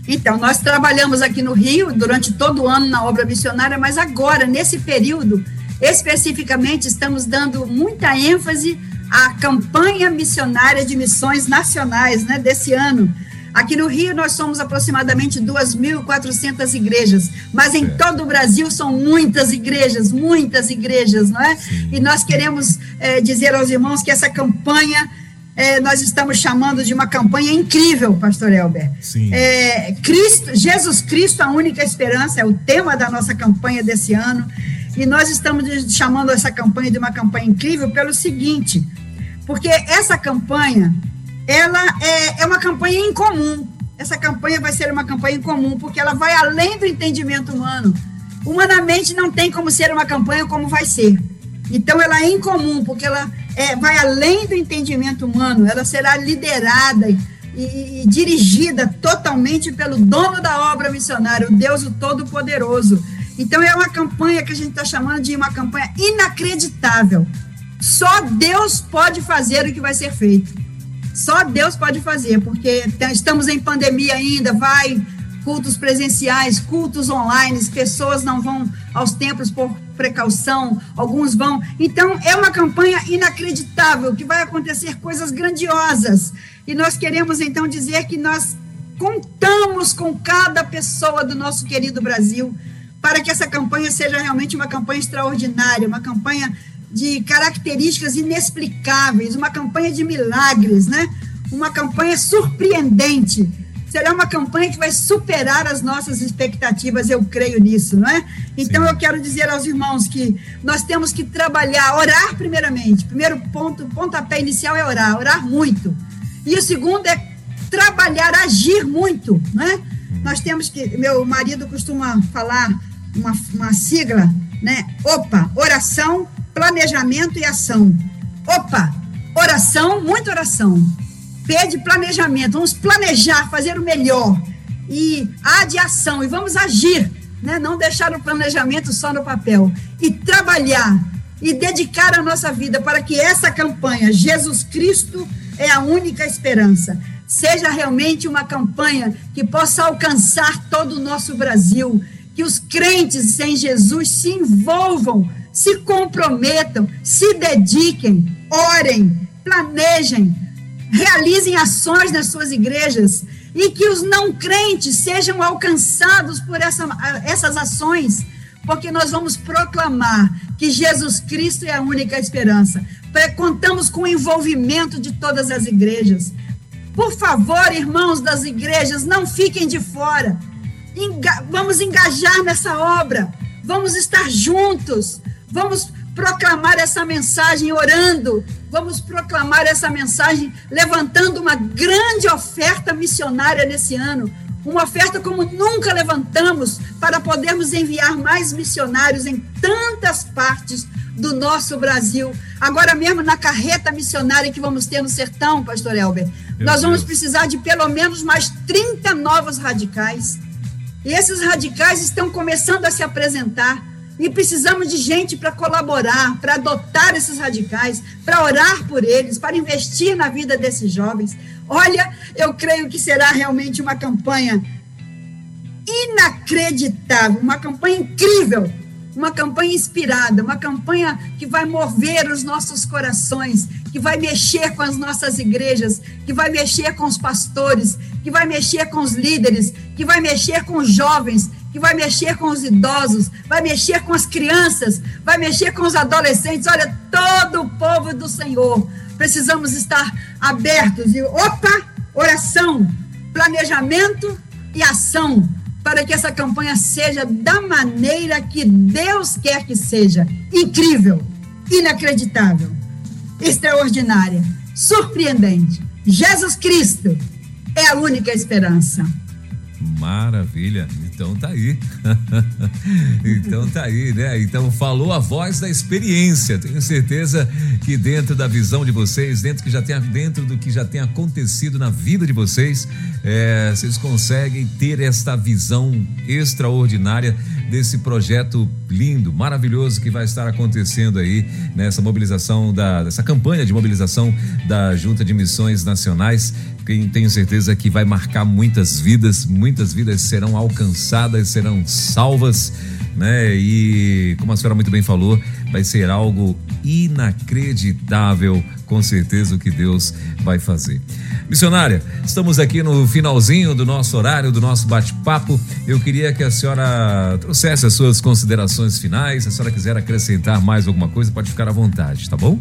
Então, nós trabalhamos aqui no Rio durante todo o ano na obra missionária, mas agora, nesse período, Especificamente, estamos dando muita ênfase à campanha missionária de missões nacionais né, desse ano. Aqui no Rio, nós somos aproximadamente 2.400 igrejas, mas em todo o Brasil são muitas igrejas, muitas igrejas, não é? E nós queremos é, dizer aos irmãos que essa campanha é, nós estamos chamando de uma campanha incrível, Pastor Elber. É, Cristo, Jesus Cristo, a única esperança, é o tema da nossa campanha desse ano. E nós estamos chamando essa campanha de uma campanha incrível pelo seguinte, porque essa campanha, ela é, é uma campanha incomum. Essa campanha vai ser uma campanha incomum, porque ela vai além do entendimento humano. Humanamente não tem como ser uma campanha como vai ser. Então ela é incomum, porque ela é, vai além do entendimento humano, ela será liderada e, e, dirigida totalmente pelo dono da obra missionária, o Deus o Todo-Poderoso. Então, é uma campanha que a gente está chamando de uma campanha inacreditável. Só Deus pode fazer o que vai ser feito. Só Deus pode fazer, porque estamos em pandemia ainda, vai cultos presenciais, cultos online, pessoas não vão aos templos por precaução, alguns vão. Então, é uma campanha inacreditável, que vai acontecer coisas grandiosas. E nós queremos, então, dizer que nós contamos com cada pessoa do nosso querido Brasil para que essa campanha seja realmente uma campanha extraordinária, uma campanha de características inexplicáveis, uma campanha de milagres, né? Uma campanha surpreendente. Será uma campanha que vai superar as nossas expectativas, eu creio nisso, não é? Então Sim. eu quero dizer aos irmãos que nós temos que trabalhar, orar primeiramente. Primeiro ponto, pontapé inicial é orar, orar muito. E o segundo é trabalhar, agir muito, né? Nós temos que, meu marido costuma falar uma, uma sigla, né? OPA, oração, planejamento e ação. Opa, oração, muita oração. P de planejamento, vamos planejar, fazer o melhor. E A de ação, e vamos agir, né? não deixar o planejamento só no papel. E trabalhar, e dedicar a nossa vida para que essa campanha, Jesus Cristo é a única esperança, seja realmente uma campanha que possa alcançar todo o nosso Brasil, que os crentes em Jesus se envolvam, se comprometam, se dediquem, orem, planejem, realizem ações nas suas igrejas e que os não crentes sejam alcançados por essa, essas ações, porque nós vamos proclamar que Jesus Cristo é a única esperança. Contamos com o envolvimento de todas as igrejas. Por favor, irmãos das igrejas, não fiquem de fora. Enga vamos engajar nessa obra. Vamos estar juntos. Vamos proclamar essa mensagem orando. Vamos proclamar essa mensagem levantando uma grande oferta missionária nesse ano. Uma oferta como nunca levantamos para podermos enviar mais missionários em tantas partes do nosso Brasil. Agora mesmo na carreta missionária que vamos ter no sertão, pastor Elber, Meu nós vamos Deus. precisar de pelo menos mais 30 novos radicais. E esses radicais estão começando a se apresentar. E precisamos de gente para colaborar, para adotar esses radicais, para orar por eles, para investir na vida desses jovens. Olha, eu creio que será realmente uma campanha inacreditável, uma campanha incrível uma campanha inspirada, uma campanha que vai mover os nossos corações, que vai mexer com as nossas igrejas, que vai mexer com os pastores, que vai mexer com os líderes, que vai mexer com os jovens, que vai mexer com os idosos, vai mexer com as crianças, vai mexer com os adolescentes. Olha, todo o povo do Senhor. Precisamos estar abertos e opa, oração, planejamento e ação para que essa campanha seja da maneira que Deus quer que seja. Incrível, inacreditável, extraordinária, surpreendente. Jesus Cristo é a única esperança. Maravilha. Então tá aí. então tá aí, né? Então falou a voz da experiência. Tenho certeza que dentro da visão de vocês, dentro que já tem, dentro do que já tem acontecido na vida de vocês, é, vocês conseguem ter esta visão extraordinária desse projeto lindo, maravilhoso que vai estar acontecendo aí nessa mobilização da dessa campanha de mobilização da Junta de Missões Nacionais quem tenho certeza que vai marcar muitas vidas, muitas vidas serão alcançadas, serão salvas, né? E como a senhora muito bem falou, vai ser algo inacreditável, com certeza o que Deus vai fazer. Missionária, estamos aqui no finalzinho do nosso horário, do nosso bate-papo. Eu queria que a senhora trouxesse as suas considerações finais. Se a senhora quiser acrescentar mais alguma coisa, pode ficar à vontade, tá bom?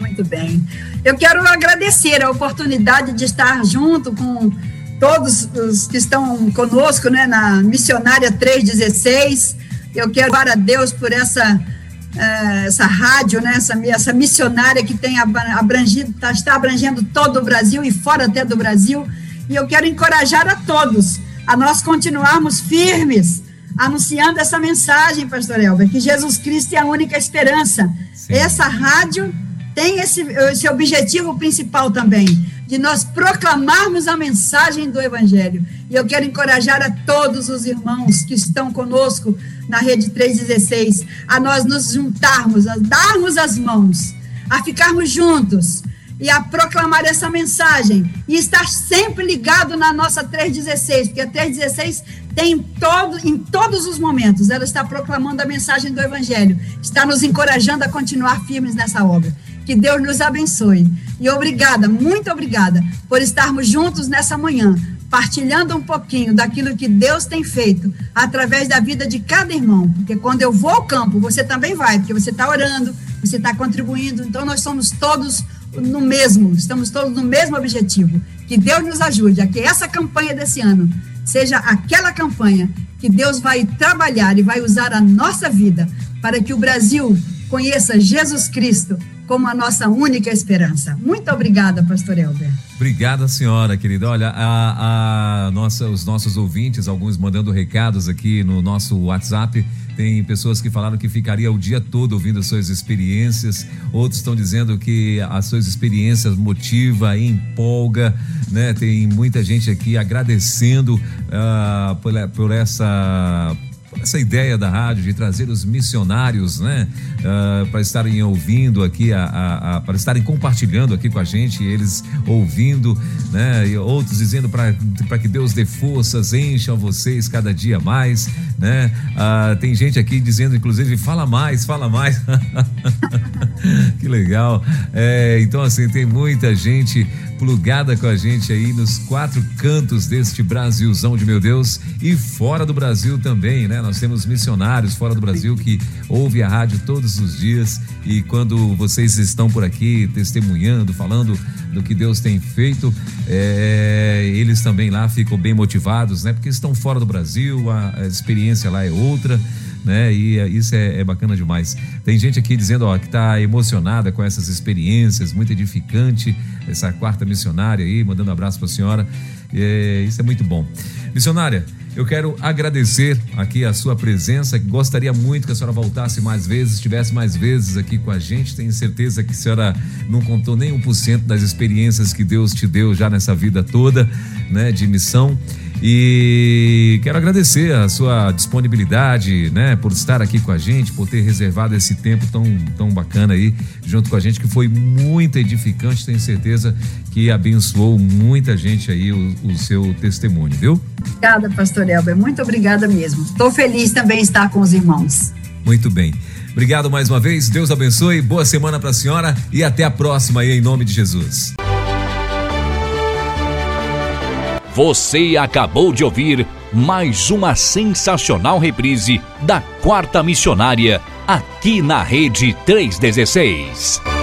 Muito bem. Eu quero agradecer a oportunidade de estar junto com todos os que estão conosco, né, na Missionária 316. Eu quero dar a Deus por essa uh, essa rádio, né, essa, essa missionária que tem abrangido, tá, está abrangendo todo o Brasil e fora até do Brasil. E eu quero encorajar a todos a nós continuarmos firmes, anunciando essa mensagem, Pastor Elber, que Jesus Cristo é a única esperança. Sim. Essa rádio tem esse, esse objetivo principal também, de nós proclamarmos a mensagem do Evangelho. E eu quero encorajar a todos os irmãos que estão conosco na Rede 316 a nós nos juntarmos, a darmos as mãos, a ficarmos juntos e a proclamar essa mensagem e estar sempre ligado na nossa 316, porque a 316 tem todo, em todos os momentos, ela está proclamando a mensagem do Evangelho, está nos encorajando a continuar firmes nessa obra. Que Deus nos abençoe. E obrigada, muito obrigada, por estarmos juntos nessa manhã, partilhando um pouquinho daquilo que Deus tem feito através da vida de cada irmão. Porque quando eu vou ao campo, você também vai, porque você está orando, você está contribuindo. Então nós somos todos no mesmo, estamos todos no mesmo objetivo. Que Deus nos ajude a que essa campanha desse ano seja aquela campanha que Deus vai trabalhar e vai usar a nossa vida para que o Brasil conheça Jesus Cristo como a nossa única esperança. Muito obrigada, pastor Elber. Obrigada, senhora, querida. Olha, a, a nossa, os nossos ouvintes, alguns mandando recados aqui no nosso WhatsApp. Tem pessoas que falaram que ficaria o dia todo ouvindo as suas experiências. Outros estão dizendo que as suas experiências motiva, empolga, né? Tem muita gente aqui agradecendo uh, por, por essa essa ideia da rádio de trazer os missionários, né, uh, para estarem ouvindo aqui, a, a, a, para estarem compartilhando aqui com a gente, eles ouvindo, né, e outros dizendo para que Deus dê forças, encha vocês cada dia mais, né, uh, tem gente aqui dizendo, inclusive, fala mais, fala mais, que legal, é, então assim, tem muita gente plugada com a gente aí nos quatro cantos deste Brasilzão de meu Deus e fora do Brasil também, né? Nós temos missionários fora do Brasil que ouvem a rádio todos os dias e quando vocês estão por aqui testemunhando, falando do que Deus tem feito, é, eles também lá ficam bem motivados, né? Porque estão fora do Brasil, a, a experiência lá é outra né? E é, isso é, é, bacana demais. Tem gente aqui dizendo ó, que está emocionada com essas experiências, muito edificante, essa quarta missionária aí, mandando um abraço para a senhora. É, isso é muito bom. Missionária, eu quero agradecer aqui a sua presença. Gostaria muito que a senhora voltasse mais vezes, estivesse mais vezes aqui com a gente. Tenho certeza que a senhora não contou nem um por cento das experiências que Deus te deu já nessa vida toda, né, de missão. E quero agradecer a sua disponibilidade, né, por estar aqui com a gente, por ter reservado esse tempo tão, tão bacana aí junto com a gente, que foi muito edificante. Tenho certeza que abençoou muita gente aí o, o seu testemunho, viu? Obrigada, pastor Elber. Muito obrigada mesmo. Estou feliz também estar com os irmãos. Muito bem. Obrigado mais uma vez. Deus abençoe. Boa semana para a senhora e até a próxima aí em nome de Jesus. Você acabou de ouvir mais uma sensacional reprise da Quarta Missionária aqui na Rede 316.